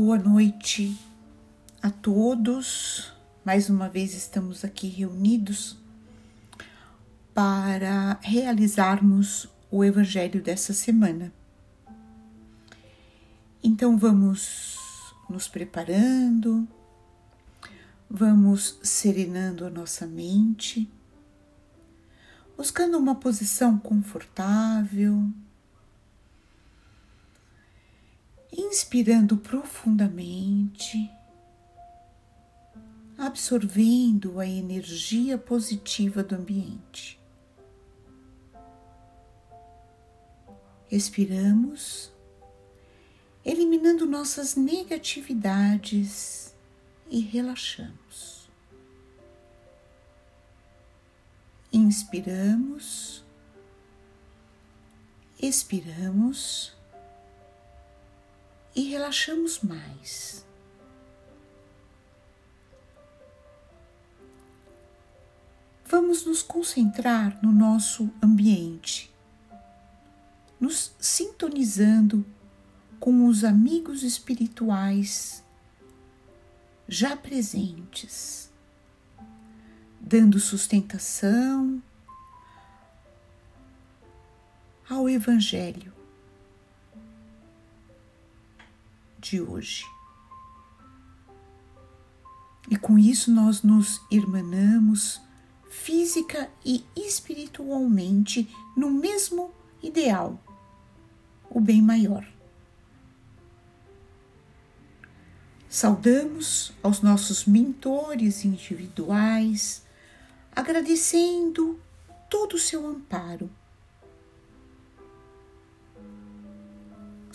Boa noite a todos. Mais uma vez estamos aqui reunidos para realizarmos o Evangelho dessa semana. Então vamos nos preparando, vamos serenando a nossa mente, buscando uma posição confortável inspirando profundamente, absorvendo a energia positiva do ambiente. Expiramos, eliminando nossas negatividades e relaxamos. Inspiramos, expiramos e relaxamos mais. Vamos nos concentrar no nosso ambiente, nos sintonizando com os amigos espirituais já presentes, dando sustentação ao Evangelho de hoje. E com isso nós nos irmanamos física e espiritualmente no mesmo ideal, o bem maior. Saudamos aos nossos mentores individuais, agradecendo todo o seu amparo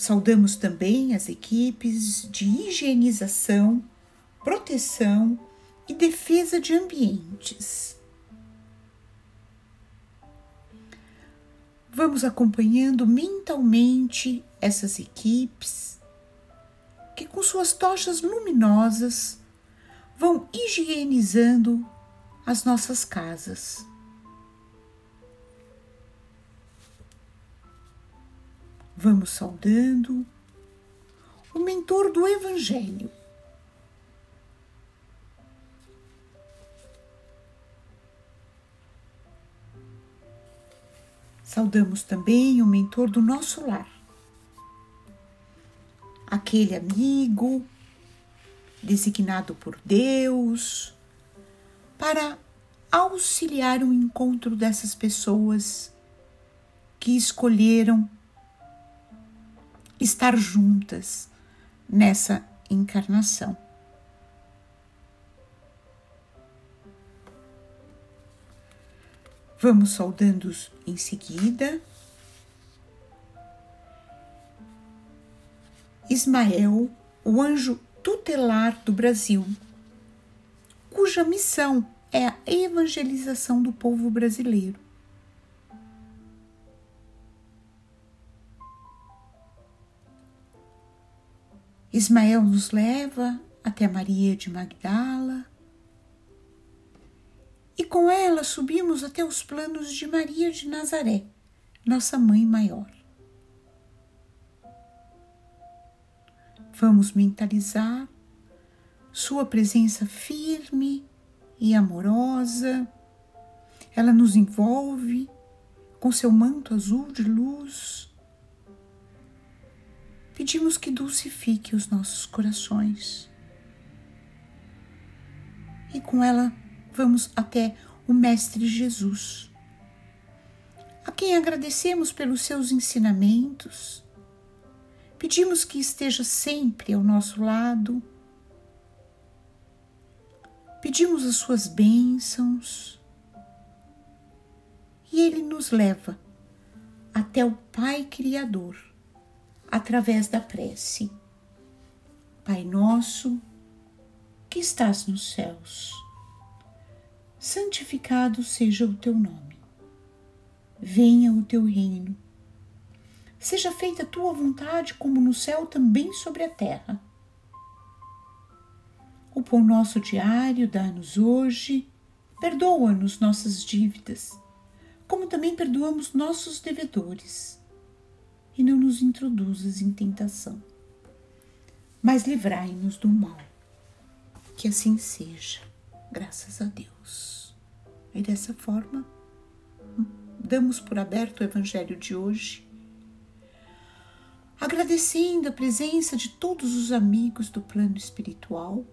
Saudamos também as equipes de higienização, proteção e defesa de ambientes. Vamos acompanhando mentalmente essas equipes que, com suas tochas luminosas, vão higienizando as nossas casas. Vamos saudando o mentor do Evangelho. Saudamos também o mentor do nosso lar, aquele amigo designado por Deus para auxiliar o encontro dessas pessoas que escolheram estar juntas nessa encarnação. Vamos saudando em seguida. Ismael, o anjo tutelar do Brasil, cuja missão é a evangelização do povo brasileiro. Ismael nos leva até Maria de Magdala e com ela subimos até os planos de Maria de Nazaré, nossa mãe maior. Vamos mentalizar sua presença firme e amorosa. Ela nos envolve com seu manto azul de luz pedimos que dulcifique os nossos corações. E com ela vamos até o Mestre Jesus, a quem agradecemos pelos seus ensinamentos. Pedimos que esteja sempre ao nosso lado. Pedimos as suas bênçãos. E ele nos leva até o Pai Criador através da prece. Pai nosso, que estás nos céus, santificado seja o teu nome. Venha o teu reino. Seja feita a tua vontade, como no céu, também sobre a terra. O pão nosso diário dá-nos hoje, perdoa-nos nossas dívidas, como também perdoamos nossos devedores e não nos introduzas em tentação. mas livrai-nos do mal. Que assim seja, graças a Deus. E dessa forma, damos por aberto o Evangelho de hoje, agradecendo a presença de todos os amigos do plano espiritual.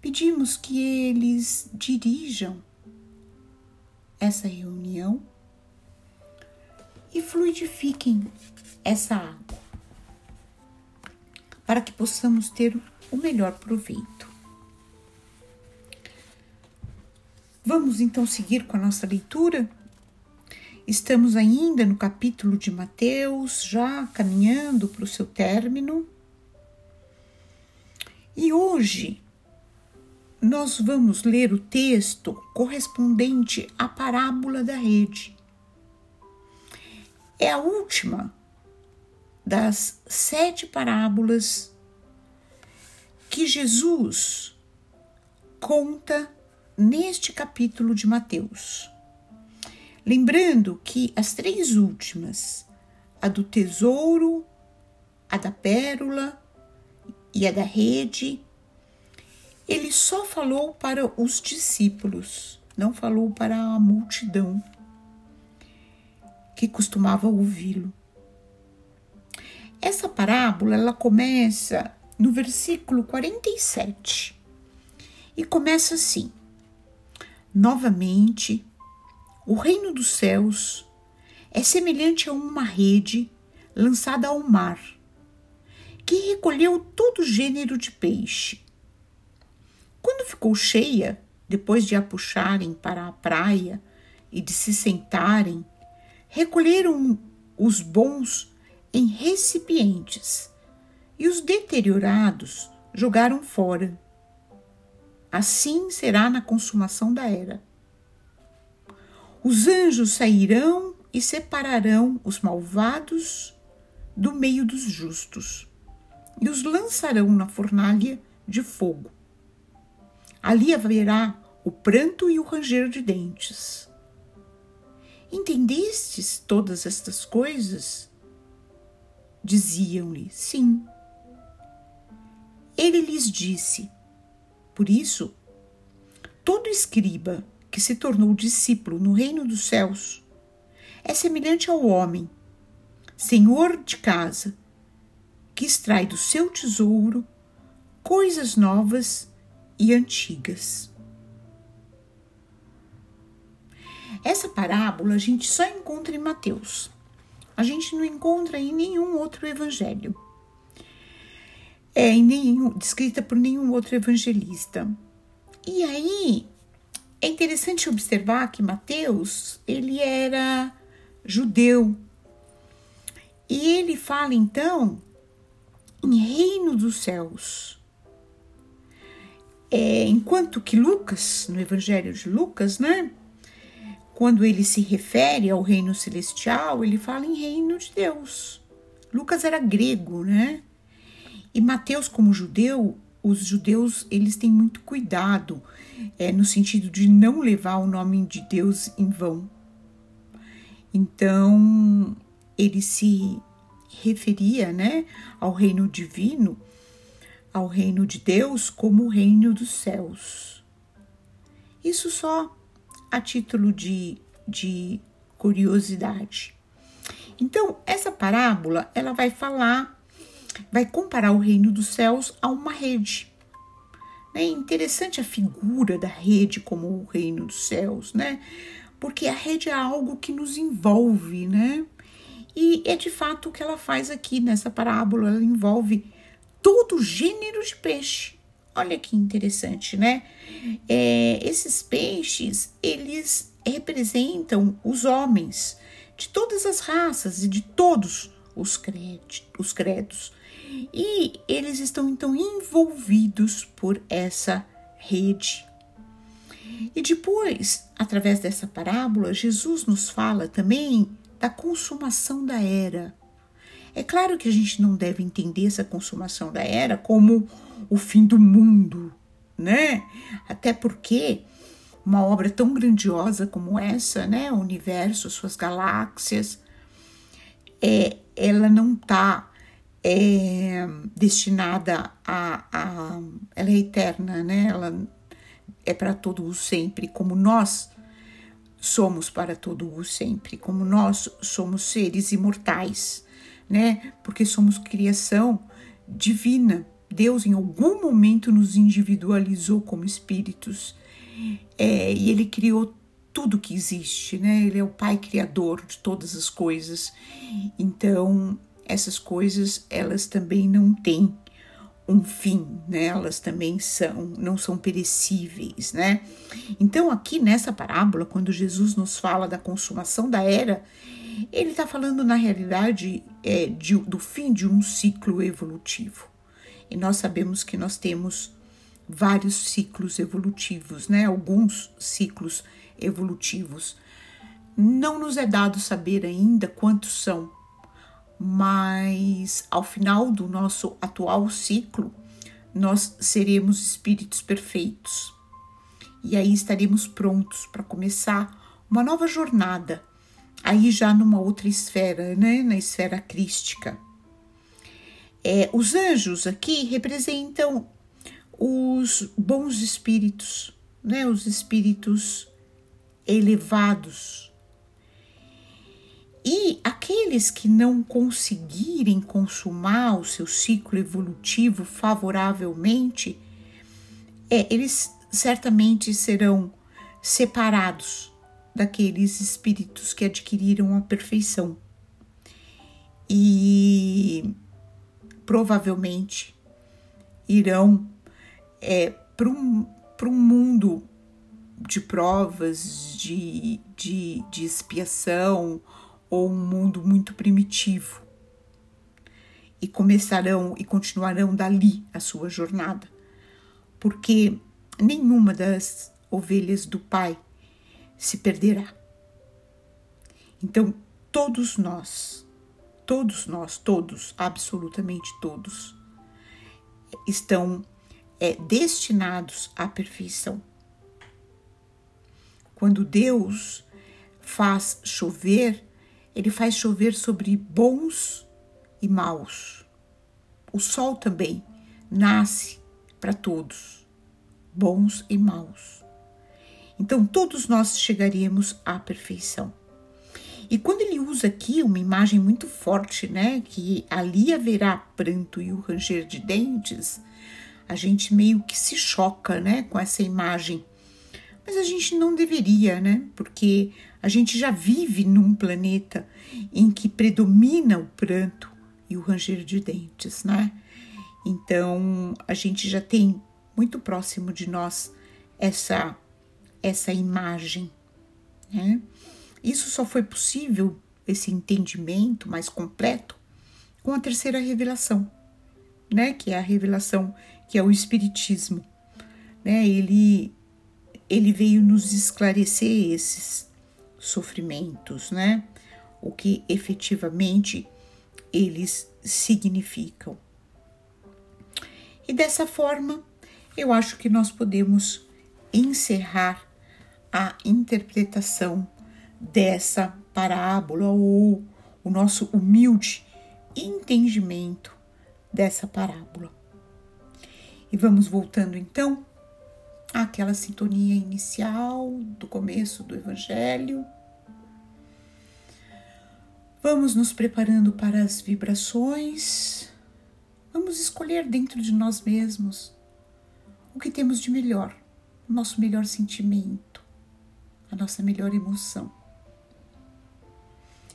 Pedimos que eles dirijam essa reunião e fluidifiquem essa água para que possamos ter o melhor proveito. Vamos então seguir com a nossa leitura? Estamos ainda no capítulo de Mateus, já caminhando para o seu término. E hoje nós vamos ler o texto correspondente à parábola da rede. É a última das sete parábolas que Jesus conta neste capítulo de Mateus. Lembrando que as três últimas, a do tesouro, a da pérola e a da rede, ele só falou para os discípulos, não falou para a multidão que costumava ouvi-lo. Essa parábola ela começa no versículo 47 e começa assim: Novamente, o reino dos céus é semelhante a uma rede lançada ao mar, que recolheu todo gênero de peixe. Quando ficou cheia, depois de a puxarem para a praia e de se sentarem, recolheram os bons em recipientes e os deteriorados jogaram fora. Assim será na consumação da era. Os anjos sairão e separarão os malvados do meio dos justos e os lançarão na fornalha de fogo. Ali haverá o pranto e o ranger de dentes. Entendestes todas estas coisas? Diziam-lhe: Sim. Ele lhes disse: Por isso, todo escriba que se tornou discípulo no reino dos céus é semelhante ao homem, senhor de casa, que extrai do seu tesouro coisas novas e antigas. Essa parábola a gente só encontra em Mateus a gente não encontra em nenhum outro evangelho. É em nenhum, descrita por nenhum outro evangelista. E aí é interessante observar que Mateus ele era judeu e ele fala então em reino dos céus. É, enquanto que Lucas, no Evangelho de Lucas, né, quando ele se refere ao reino celestial, ele fala em reino de Deus. Lucas era grego, né? E Mateus, como judeu, os judeus eles têm muito cuidado é, no sentido de não levar o nome de Deus em vão. Então ele se referia, né, ao reino divino, ao reino de Deus como o reino dos céus. Isso só a título de, de curiosidade. Então, essa parábola, ela vai falar, vai comparar o reino dos céus a uma rede. É interessante a figura da rede como o reino dos céus, né? Porque a rede é algo que nos envolve, né? E é de fato o que ela faz aqui nessa parábola, ela envolve todo gênero de peixe. Olha que interessante, né? É, esses peixes, eles representam os homens de todas as raças e de todos os, os credos. E eles estão então envolvidos por essa rede. E depois, através dessa parábola, Jesus nos fala também da consumação da era. É claro que a gente não deve entender essa consumação da era como o fim do mundo, né? Até porque uma obra tão grandiosa como essa, né, o universo, suas galáxias, é, ela não está é destinada a, a ela é eterna, né? Ela é para todo o sempre, como nós somos para todo o sempre, como nós somos seres imortais, né? Porque somos criação divina. Deus em algum momento nos individualizou como espíritos é, e Ele criou tudo que existe, né? Ele é o Pai criador de todas as coisas. Então essas coisas elas também não têm um fim, né? Elas também são, não são perecíveis, né? Então, aqui nessa parábola, quando Jesus nos fala da consumação da era, ele está falando na realidade é, de, do fim de um ciclo evolutivo. E nós sabemos que nós temos vários ciclos evolutivos, né? Alguns ciclos evolutivos. Não nos é dado saber ainda quantos são, mas ao final do nosso atual ciclo, nós seremos espíritos perfeitos. E aí estaremos prontos para começar uma nova jornada, aí já numa outra esfera, né? na esfera crística. É, os anjos aqui representam os bons espíritos, né? os espíritos elevados, e aqueles que não conseguirem consumar o seu ciclo evolutivo favoravelmente, é, eles certamente serão separados daqueles espíritos que adquiriram a perfeição. E provavelmente irão é, para um, um mundo de provas, de, de, de expiação ou um mundo muito primitivo. E começarão e continuarão dali a sua jornada, porque nenhuma das ovelhas do Pai se perderá. Então, todos nós, todos nós, todos, absolutamente todos, estão é, destinados à perfeição. Quando Deus faz chover ele faz chover sobre bons e maus. O sol também nasce para todos, bons e maus. Então todos nós chegaríamos à perfeição. E quando ele usa aqui uma imagem muito forte, né, que ali haverá pranto e o ranger de dentes, a gente meio que se choca, né, com essa imagem. Mas a gente não deveria, né? Porque a gente já vive num planeta em que predomina o pranto e o ranger de dentes, né? Então, a gente já tem muito próximo de nós essa essa imagem, né? Isso só foi possível esse entendimento mais completo com a terceira revelação, né? Que é a revelação que é o espiritismo, né? Ele ele veio nos esclarecer esses sofrimentos, né? O que efetivamente eles significam. E dessa forma, eu acho que nós podemos encerrar a interpretação dessa parábola ou o nosso humilde entendimento dessa parábola. E vamos voltando então àquela sintonia inicial do começo do Evangelho Vamos nos preparando para as vibrações. Vamos escolher dentro de nós mesmos o que temos de melhor, o nosso melhor sentimento, a nossa melhor emoção.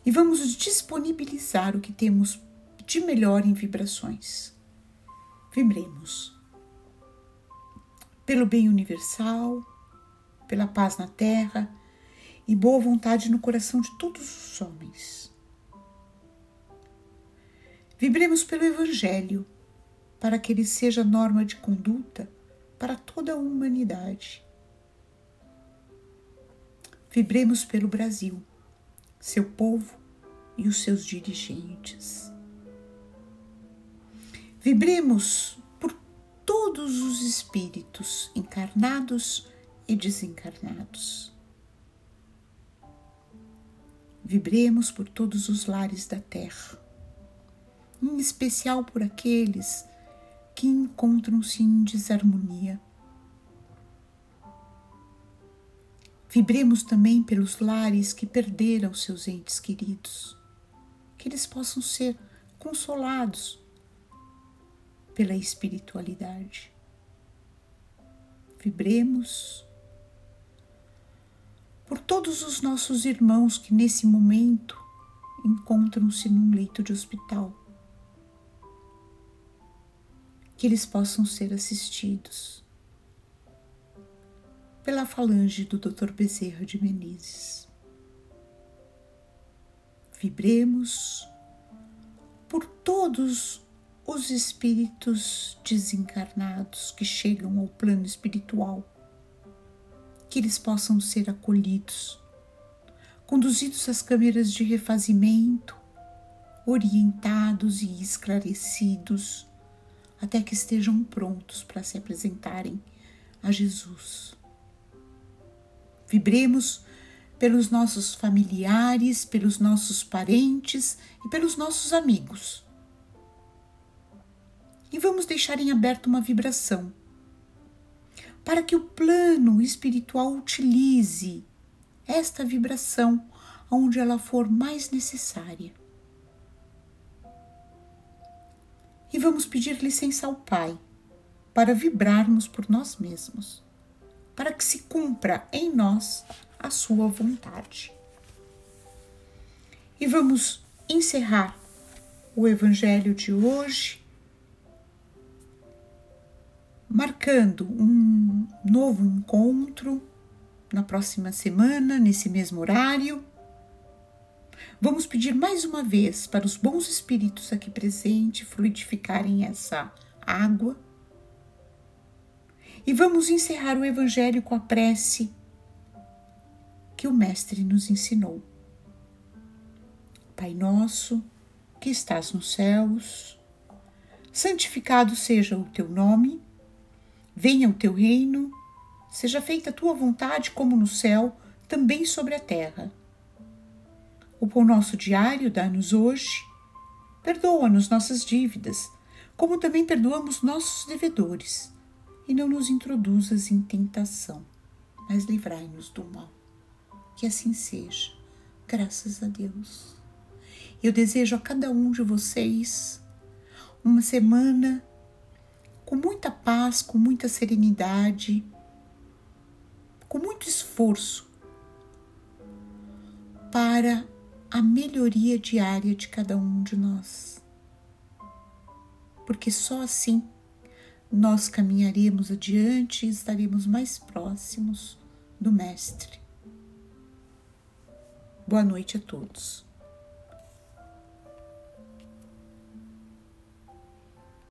E vamos disponibilizar o que temos de melhor em vibrações. Vibremos pelo bem universal, pela paz na terra e boa vontade no coração de todos os homens. Vibremos pelo Evangelho, para que ele seja norma de conduta para toda a humanidade. Vibremos pelo Brasil, seu povo e os seus dirigentes. Vibremos por todos os espíritos encarnados e desencarnados. Vibremos por todos os lares da terra em especial por aqueles que encontram-se em desarmonia. Vibremos também pelos lares que perderam seus entes queridos, que eles possam ser consolados pela espiritualidade. Vibremos por todos os nossos irmãos que nesse momento encontram-se num leito de hospital. Que eles possam ser assistidos pela falange do Dr. Bezerra de Menezes. Vibremos por todos os espíritos desencarnados que chegam ao plano espiritual que eles possam ser acolhidos, conduzidos às câmeras de refazimento, orientados e esclarecidos, até que estejam prontos para se apresentarem a Jesus. Vibremos pelos nossos familiares, pelos nossos parentes e pelos nossos amigos. E vamos deixar em aberto uma vibração para que o plano espiritual utilize esta vibração onde ela for mais necessária. E vamos pedir licença ao Pai para vibrarmos por nós mesmos, para que se cumpra em nós a Sua vontade. E vamos encerrar o Evangelho de hoje marcando um novo encontro na próxima semana, nesse mesmo horário. Vamos pedir mais uma vez para os bons espíritos aqui presentes fluidificarem essa água. E vamos encerrar o Evangelho com a prece que o Mestre nos ensinou. Pai nosso, que estás nos céus, santificado seja o teu nome Venha o teu reino, seja feita a tua vontade, como no céu, também sobre a terra. O pão nosso diário dá-nos hoje. Perdoa-nos nossas dívidas, como também perdoamos nossos devedores. E não nos introduzas em tentação, mas livrai-nos do mal. Que assim seja, graças a Deus. Eu desejo a cada um de vocês uma semana com muita paz, com muita serenidade, com muito esforço para a melhoria diária de cada um de nós. Porque só assim nós caminharemos adiante e estaremos mais próximos do Mestre. Boa noite a todos.